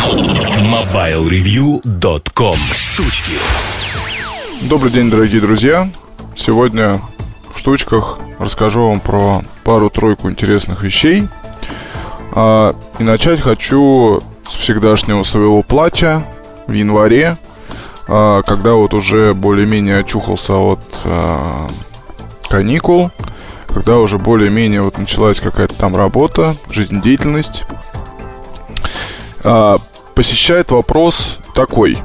MobileReview.com Штучки Добрый день, дорогие друзья. Сегодня в штучках расскажу вам про пару-тройку интересных вещей. А, и начать хочу с всегдашнего своего плача в январе, а, когда вот уже более-менее очухался от а, каникул, когда уже более-менее вот началась какая-то там работа, жизнедеятельность. А, посещает вопрос такой.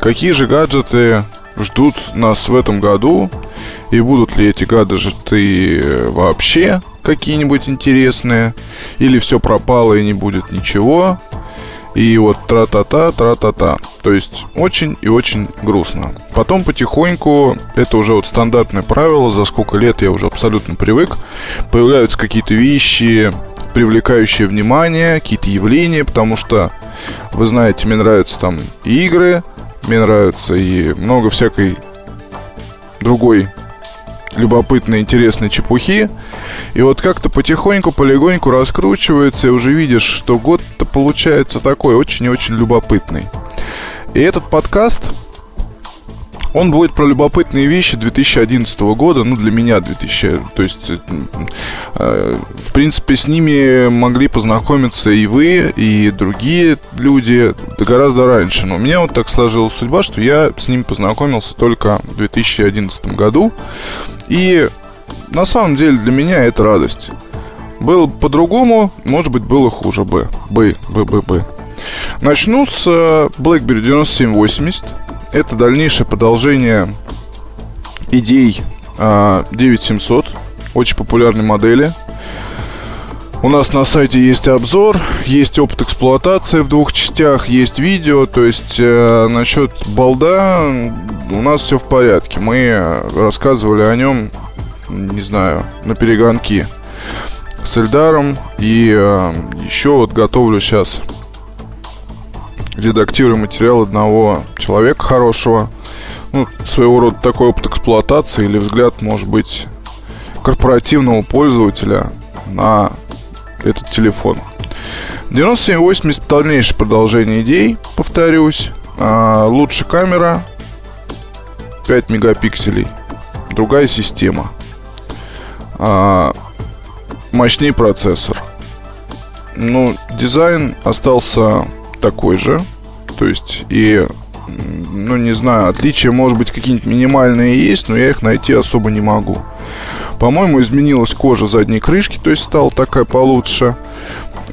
Какие же гаджеты ждут нас в этом году? И будут ли эти гаджеты вообще какие-нибудь интересные? Или все пропало и не будет ничего? И вот тра-та-та, тра-та-та. То есть очень и очень грустно. Потом потихоньку, это уже вот стандартное правило, за сколько лет я уже абсолютно привык, появляются какие-то вещи, привлекающие внимание, какие-то явления, потому что, вы знаете, мне нравятся там и игры, мне нравится и много всякой другой любопытной, интересной чепухи. И вот как-то потихоньку, полегоньку раскручивается, и уже видишь, что год-то получается такой очень и очень любопытный. И этот подкаст, он будет про любопытные вещи 2011 года, ну, для меня 2000, то есть, э, в принципе, с ними могли познакомиться и вы, и другие люди гораздо раньше. Но у меня вот так сложилась судьба, что я с ними познакомился только в 2011 году. И на самом деле для меня это радость. Было по-другому, может быть, было хуже бы. Бы, бы, бы, бы. Начну с э, BlackBerry 9780. Это дальнейшее продолжение идей 9700, э, очень популярной модели. У нас на сайте есть обзор, есть опыт эксплуатации в двух частях, есть видео, то есть э, насчет балда у нас все в порядке. Мы рассказывали о нем, не знаю, на перегонки с Эльдаром. И э, еще вот готовлю сейчас редактирую материал одного человека хорошего. Ну, своего рода такой опыт эксплуатации или взгляд, может быть, корпоративного пользователя на этот телефон. 9780 дальнейшее продолжение идей, повторюсь. А, лучше камера, 5 мегапикселей. Другая система. А, мощнее процессор. Ну, дизайн остался такой же. То есть и ну, не знаю, отличия, может быть, какие-нибудь минимальные есть, но я их найти особо не могу. По-моему, изменилась кожа задней крышки, то есть стала такая получше.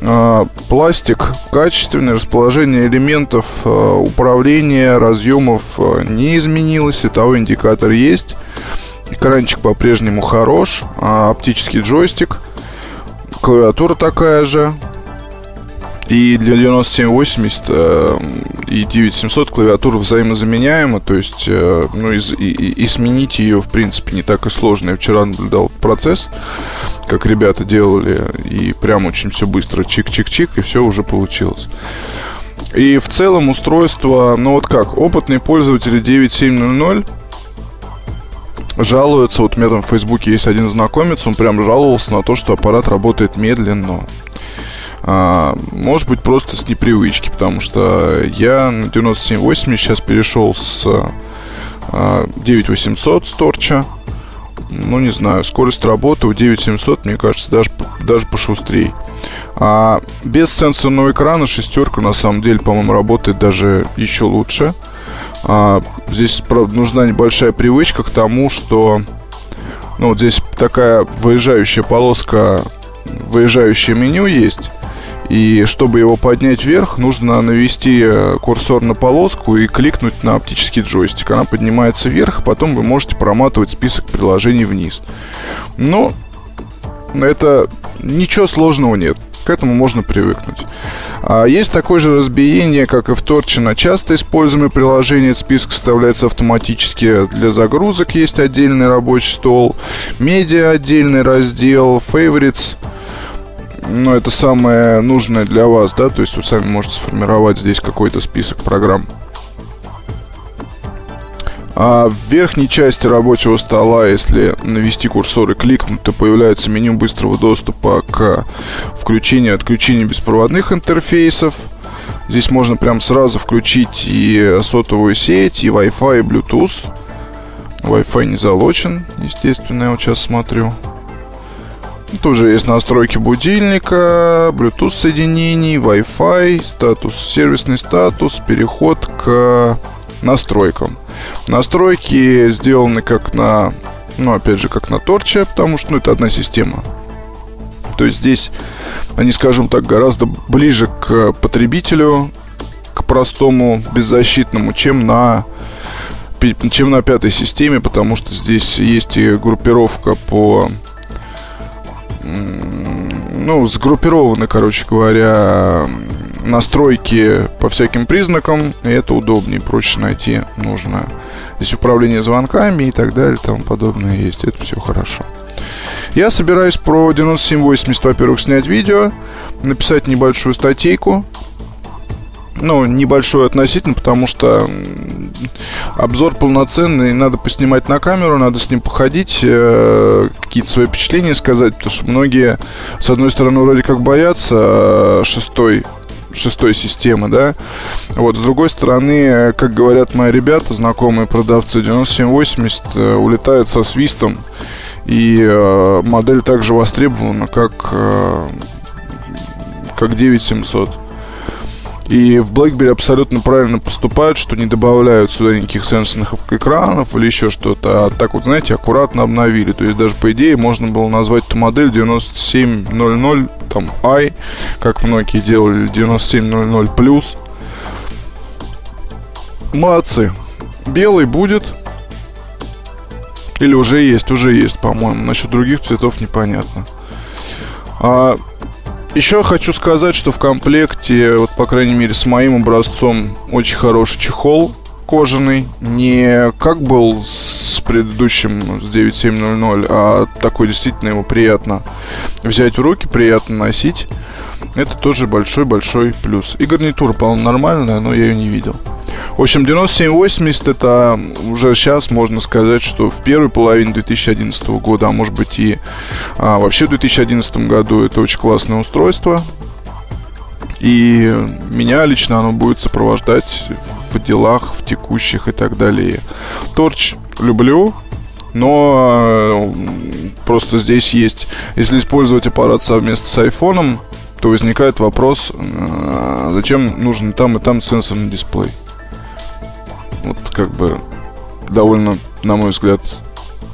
А, пластик качественный, расположение элементов а, управления, разъемов а, не изменилось, световой индикатор есть. Экранчик по-прежнему хорош, оптический джойстик, клавиатура такая же, и для 9780 э, и 9700 клавиатура взаимозаменяема, то есть э, ну, и, и, и сменить ее, в принципе, не так и сложно. Я вчера наблюдал процесс, как ребята делали, и прям очень все быстро, чик-чик-чик, и все уже получилось. И в целом устройство, ну вот как, опытные пользователи 9700 жалуются, вот у меня там в Фейсбуке есть один знакомец, он прям жаловался на то, что аппарат работает медленно. А, может быть, просто с непривычки, потому что я на 9780 сейчас перешел с а, 9800 с торча. Ну, не знаю, скорость работы у 9700, мне кажется, даже, даже пошустрее. А без сенсорного экрана шестерка, на самом деле, по-моему, работает даже еще лучше. А, здесь, правда, нужна небольшая привычка к тому, что ну, вот здесь такая выезжающая полоска, выезжающее меню есть. И чтобы его поднять вверх, нужно навести э, курсор на полоску и кликнуть на оптический джойстик. Она поднимается вверх, потом вы можете проматывать список приложений вниз. Но это ничего сложного нет. К этому можно привыкнуть. А есть такое же разбиение, как и в Торче на часто используемые приложения. Список составляется автоматически для загрузок. Есть отдельный рабочий стол. Медиа отдельный раздел. Favorites – ну, это самое нужное для вас, да, то есть вы сами можете сформировать здесь какой-то список программ. А в верхней части рабочего стола, если навести курсор и кликнуть, то появляется меню быстрого доступа к включению и отключению беспроводных интерфейсов. Здесь можно прям сразу включить и сотовую сеть, и Wi-Fi, и Bluetooth. Wi-Fi не залочен, естественно, я вот сейчас смотрю. Тоже есть настройки будильника, Bluetooth соединений, Wi-Fi, статус, сервисный статус, переход к настройкам. Настройки сделаны как на, ну, опять же, как на торче, потому что, ну, это одна система. То есть здесь они, скажем так, гораздо ближе к потребителю, к простому, беззащитному, чем на чем на пятой системе, потому что здесь есть и группировка по ну, сгруппированы, короче говоря, настройки по всяким признакам, и это удобнее, проще найти нужное. Здесь управление звонками и так далее, тому подобное есть, это все хорошо. Я собираюсь про 9780, во-первых, снять видео, написать небольшую статейку, ну, небольшой относительно, потому что обзор полноценный, надо поснимать на камеру, надо с ним походить, э, какие-то свои впечатления сказать, потому что многие, с одной стороны, вроде как боятся э, шестой шестой системы, да. Вот, с другой стороны, как говорят мои ребята, знакомые продавцы, 9780 э, улетает со свистом, и э, модель также востребована, как, э, как 9700. И в BlackBerry абсолютно правильно поступают, что не добавляют сюда никаких сенсорных экранов или еще что-то. А так вот, знаете, аккуратно обновили. То есть даже по идее можно было назвать эту модель 9700 там i, как многие делали, 9700 плюс. Молодцы. Белый будет. Или уже есть, уже есть, по-моему. Насчет других цветов непонятно. А, еще хочу сказать, что в комплекте, вот по крайней мере с моим образцом, очень хороший чехол кожаный. Не как был с предыдущим, с 9700, а такой действительно ему приятно взять в руки, приятно носить. Это тоже большой-большой плюс. И гарнитура, по-моему, нормальная, но я ее не видел. В общем, 9780 это уже сейчас можно сказать, что в первой половине 2011 года, а может быть и а, вообще в 2011 году это очень классное устройство. И меня лично оно будет сопровождать в делах, в текущих и так далее. Торч люблю, но э, просто здесь есть, если использовать аппарат совместно с айфоном, то возникает вопрос, э, зачем нужен там и там сенсорный дисплей. Вот как бы довольно, на мой взгляд,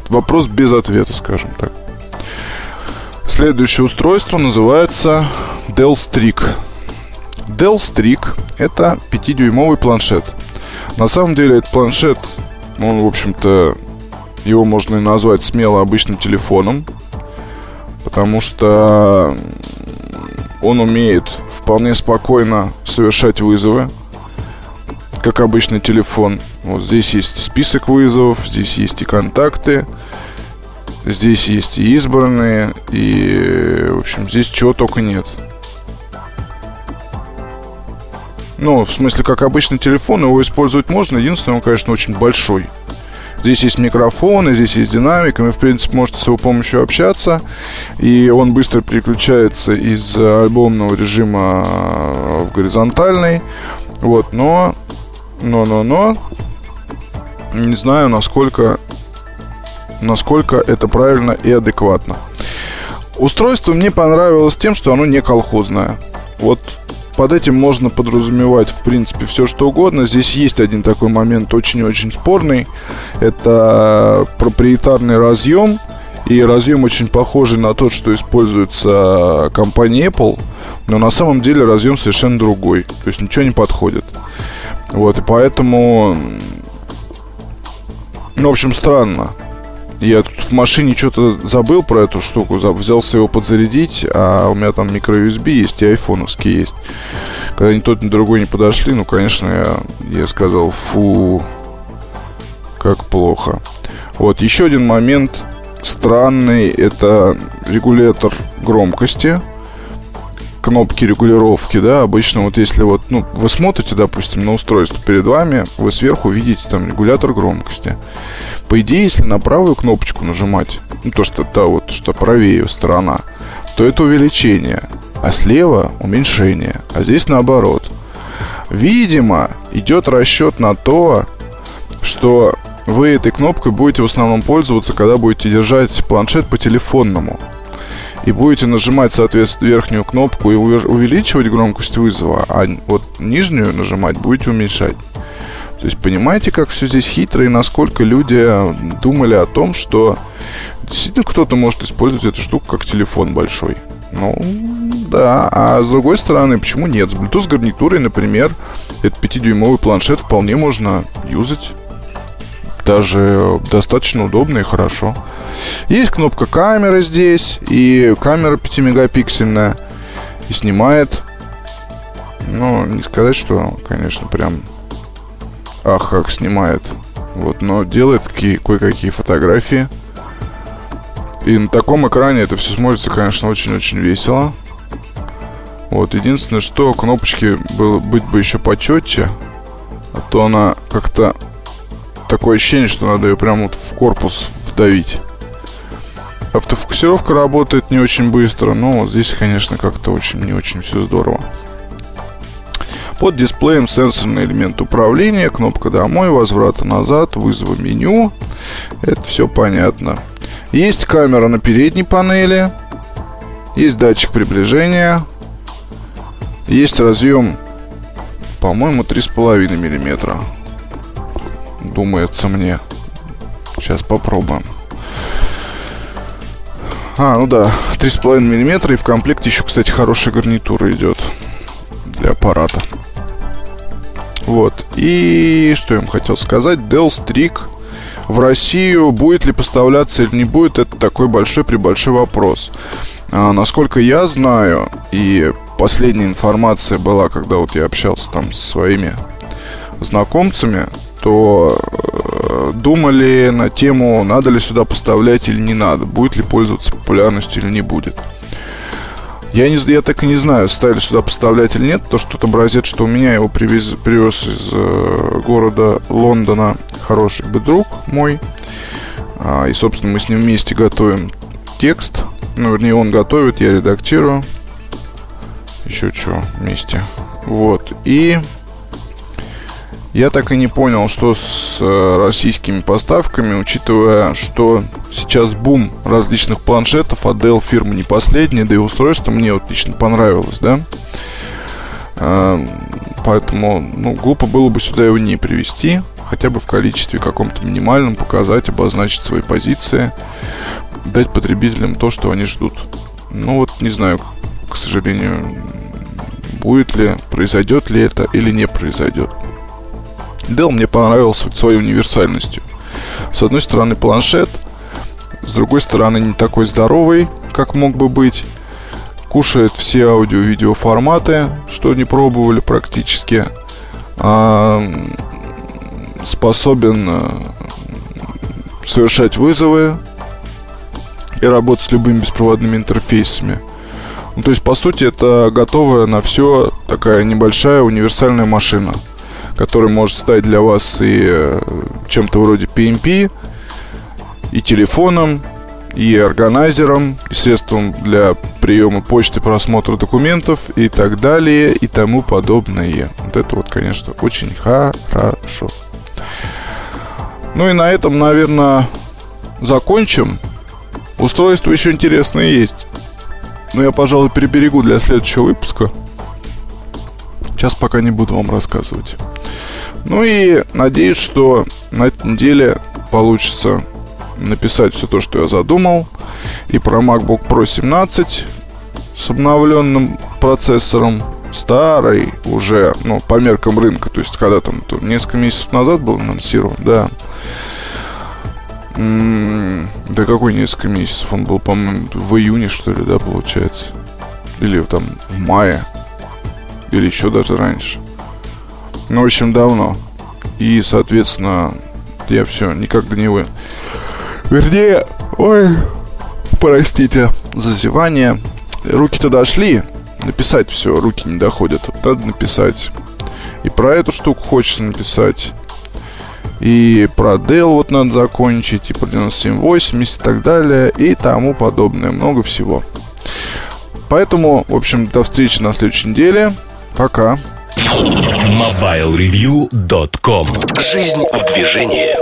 вопрос без ответа, скажем так. Следующее устройство называется Dell Streak. Dell Streak это 5-дюймовый планшет. На самом деле этот планшет, он, в общем-то, его можно назвать смело обычным телефоном, потому что он умеет вполне спокойно совершать вызовы, как обычный телефон. Вот здесь есть список вызовов, здесь есть и контакты, здесь есть и избранные, и, в общем, здесь чего только нет. Ну, в смысле, как обычный телефон, его использовать можно. Единственное, он, конечно, очень большой. Здесь есть микрофон, здесь есть динамик, и вы, в принципе, можете с его помощью общаться. И он быстро переключается из альбомного режима в горизонтальный. Вот, но но-но-но. Не знаю, насколько, насколько это правильно и адекватно. Устройство мне понравилось тем, что оно не колхозное. Вот под этим можно подразумевать, в принципе, все что угодно. Здесь есть один такой момент очень-очень спорный. Это проприетарный разъем. И разъем очень похожий на тот, что используется компанией Apple. Но на самом деле разъем совершенно другой. То есть ничего не подходит. Вот, и поэтому... Ну, в общем, странно. Я тут в машине что-то забыл про эту штуку, взялся его подзарядить, а у меня там микро-USB есть и айфоновский есть. Когда ни тот, ни другой не подошли, ну, конечно, я, я сказал, фу, как плохо. Вот, еще один момент странный, это регулятор громкости кнопки регулировки, да, обычно вот если вот, ну, вы смотрите, допустим, на устройство перед вами, вы сверху видите там регулятор громкости. По идее, если на правую кнопочку нажимать, ну, то, что та вот, что правее сторона, то это увеличение, а слева уменьшение, а здесь наоборот. Видимо, идет расчет на то, что вы этой кнопкой будете в основном пользоваться, когда будете держать планшет по телефонному. И будете нажимать, соответственно, верхнюю кнопку и увеличивать громкость вызова, а вот нижнюю нажимать будете уменьшать. То есть понимаете, как все здесь хитро и насколько люди думали о том, что действительно кто-то может использовать эту штуку как телефон большой. Ну, да. А с другой стороны, почему нет? С Bluetooth гарнитурой, например, этот 5-дюймовый планшет вполне можно юзать. Даже достаточно удобно и хорошо. Есть кнопка камеры здесь, и камера 5-мегапиксельная. И снимает. Ну, не сказать, что, конечно, прям ах, как снимает. Вот, но делает кое-какие фотографии. И на таком экране это все смотрится, конечно, очень-очень весело. Вот, единственное, что кнопочки было быть бы еще почетче, а то она как-то такое ощущение, что надо ее прямо вот в корпус вдавить. Автофокусировка работает не очень быстро, но здесь, конечно, как-то очень не очень все здорово. Под дисплеем сенсорный элемент управления, кнопка домой, возврата назад, вызова меню. Это все понятно. Есть камера на передней панели. Есть датчик приближения. Есть разъем, по-моему, 3,5 миллиметра. Думается мне. Сейчас попробуем. А, ну да, 3,5 миллиметра. И в комплекте еще, кстати, хорошая гарнитура идет для аппарата. Вот. И что я вам хотел сказать? Dell Streak в Россию будет ли поставляться или не будет, это такой большой-пребольшой вопрос. А, насколько я знаю, и последняя информация была, когда вот я общался там со своими знакомцами, то э, думали на тему, надо ли сюда поставлять или не надо, будет ли пользоваться популярностью или не будет. Я, не, я так и не знаю, стали сюда поставлять или нет, то что тот образец, что у меня его привез, привез из э, города Лондона хороший бы друг мой. А, и, собственно, мы с ним вместе готовим текст. Ну, вернее, он готовит, я редактирую. Еще что, вместе. Вот. И я так и не понял, что с э, российскими поставками, учитывая, что сейчас бум различных планшетов, а Dell фирма не последняя, да и устройство мне вот лично понравилось, да. Э, поэтому, ну, глупо было бы сюда его не привезти, хотя бы в количестве каком-то минимальном, показать, обозначить свои позиции, дать потребителям то, что они ждут. Ну вот, не знаю, к сожалению, будет ли, произойдет ли это или не произойдет. Dell мне понравился своей универсальностью. С одной стороны планшет, с другой стороны не такой здоровый, как мог бы быть. Кушает все аудио-видео форматы, что не пробовали практически. А, способен э, совершать вызовы и работать с любыми беспроводными интерфейсами. Ну, то есть, по сути, это готовая на все такая небольшая универсальная машина – который может стать для вас и э, чем-то вроде PMP, и телефоном, и органайзером, и средством для приема почты, просмотра документов и так далее, и тому подобное. Вот это вот, конечно, очень хорошо. Ну и на этом, наверное, закончим. Устройство еще интересное есть. Но я, пожалуй, переберегу для следующего выпуска. Сейчас пока не буду вам рассказывать. Ну и надеюсь, что на этой неделе получится написать все то, что я задумал. И про MacBook Pro 17 с обновленным процессором. Старый уже, ну, по меркам рынка. То есть, когда там, то несколько месяцев назад был анонсирован, да. М-м, да какой несколько месяцев? Он был, по-моему, в июне, что ли, да, получается? Или там в мае. Или еще даже раньше. Ну, в общем, давно. И, соответственно, я все никак до него... Вернее, ой, простите, зазевание. Руки-то дошли. Написать все, руки не доходят. Вот надо написать. И про эту штуку хочется написать. И про Dell вот надо закончить, и про 9780 и так далее, и тому подобное. Много всего. Поэтому, в общем, до встречи на следующей неделе. Пока. MobileReview.com Жизнь в движении